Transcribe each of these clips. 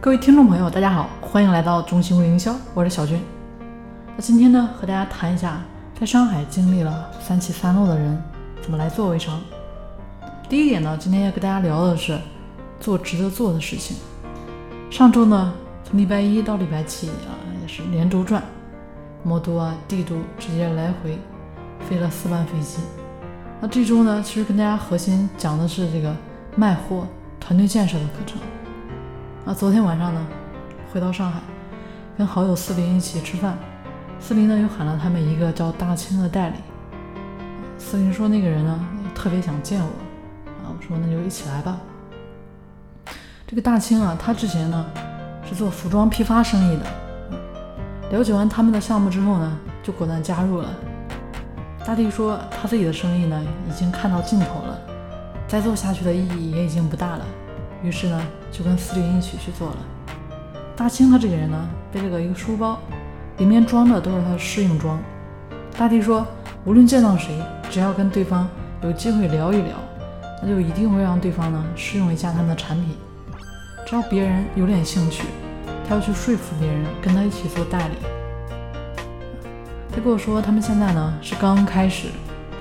各位听众朋友，大家好，欢迎来到中心微营销，我是小军。那今天呢，和大家谈一下，在上海经历了三起三落的人怎么来做微商。第一点呢，今天要跟大家聊的是做值得做的事情。上周呢，从礼拜一到礼拜七啊，也是连轴转，魔都啊、帝都直接来回飞了四班飞机。那这周呢，其实跟大家核心讲的是这个卖货、团队建设的课程。啊，昨天晚上呢，回到上海，跟好友四林一起吃饭。四林呢又喊了他们一个叫大清的代理。四林说那个人呢特别想见我。啊，我说那就一起来吧。这个大清啊，他之前呢是做服装批发生意的。了解完他们的项目之后呢，就果断加入了。大弟说他自己的生意呢已经看到尽头了，再做下去的意义也已经不大了。于是呢，就跟司令一起去做了。大清他这个人呢，背了个一个书包，里面装的都是他的试用装。大弟说，无论见到谁，只要跟对方有机会聊一聊，那就一定会让对方呢试用一下他们的产品。只要别人有点兴趣，他要去说服别人跟他一起做代理。他跟我说，他们现在呢是刚开始，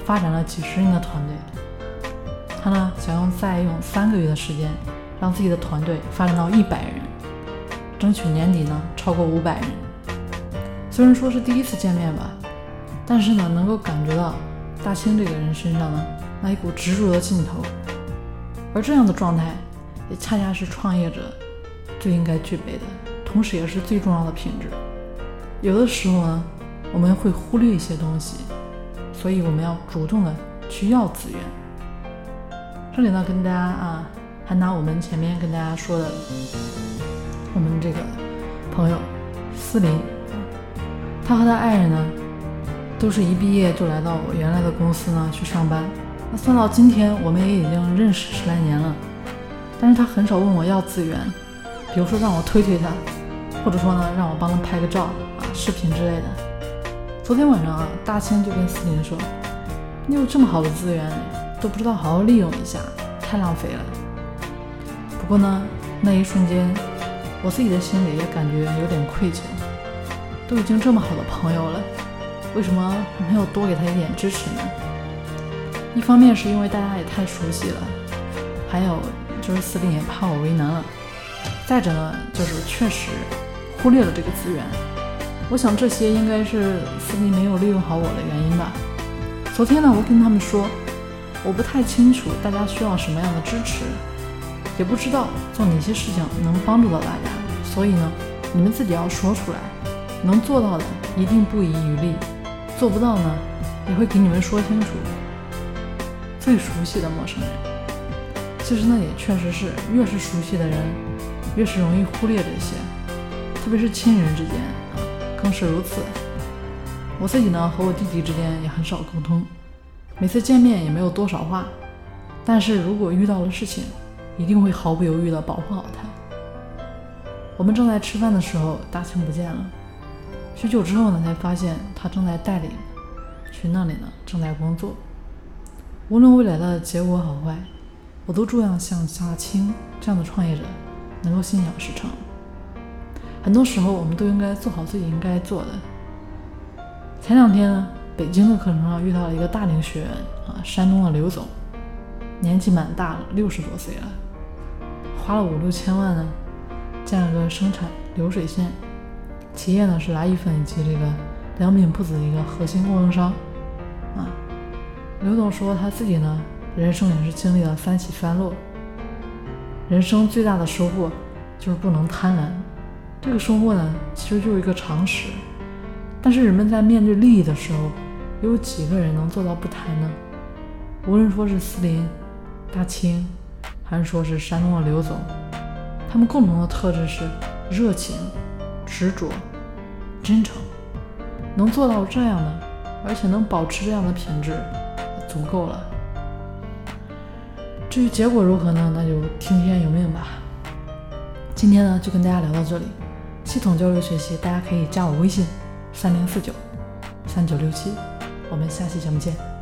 发展了几十人的团队。他呢想用再用三个月的时间。让自己的团队发展到一百人，争取年底呢超过五百人。虽然说是第一次见面吧，但是呢能够感觉到大清这个人身上呢那一股执着的劲头，而这样的状态也恰恰是创业者最应该具备的，同时也是最重要的品质。有的时候呢我们会忽略一些东西，所以我们要主动的去要资源。这里呢跟大家啊。还拿我们前面跟大家说的，我们这个朋友思林，他和他爱人呢，都是一毕业就来到我原来的公司呢去上班。那算到今天，我们也已经认识十来年了。但是他很少问我要资源，比如说让我推推他，或者说呢让我帮他拍个照啊、视频之类的。昨天晚上啊，大清就跟思林说：“你有这么好的资源，都不知道好好利用一下，太浪费了。”不过呢，那一瞬间，我自己的心里也感觉有点愧疚。都已经这么好的朋友了，为什么没有多给他一点支持呢？一方面是因为大家也太熟悉了，还有就是司令也怕我为难了。再者呢，就是确实忽略了这个资源。我想这些应该是司令没有利用好我的原因吧。昨天呢，我跟他们说，我不太清楚大家需要什么样的支持。也不知道做哪些事情能帮助到大家，所以呢，你们自己要说出来，能做到的一定不遗余力，做不到呢，也会给你们说清楚。最熟悉的陌生人，其实呢也确实是，越是熟悉的人，越是容易忽略这些，特别是亲人之间啊，更是如此。我自己呢和我弟弟之间也很少沟通，每次见面也没有多少话，但是如果遇到了事情，一定会毫不犹豫地保护好他。我们正在吃饭的时候，大清不见了。许久之后呢，才发现他正在带领，去那里呢，正在工作。无论未来的结果好坏，我都祝愿像大清这样的创业者能够心想事成。很多时候，我们都应该做好自己应该做的。前两天呢，北京的课程上遇到了一个大龄学员啊，山东的刘总，年纪蛮大了，六十多岁了。花了五六千万呢，建了个生产流水线企业呢，是来一份以及这个良品铺子的一个核心供应商啊。刘总说他自己呢，人生也是经历了三起三落，人生最大的收获就是不能贪婪。这个收获呢，其实就是一个常识。但是人们在面对利益的时候，又有几个人能做到不贪呢？无论说是斯林、大清。还是说是山东的刘总，他们共同的特质是热情、执着、真诚，能做到这样的，而且能保持这样的品质，足够了。至于结果如何呢？那就听天由命吧。今天呢，就跟大家聊到这里。系统交流学习，大家可以加我微信：三零四九三九六七。我们下期节目见。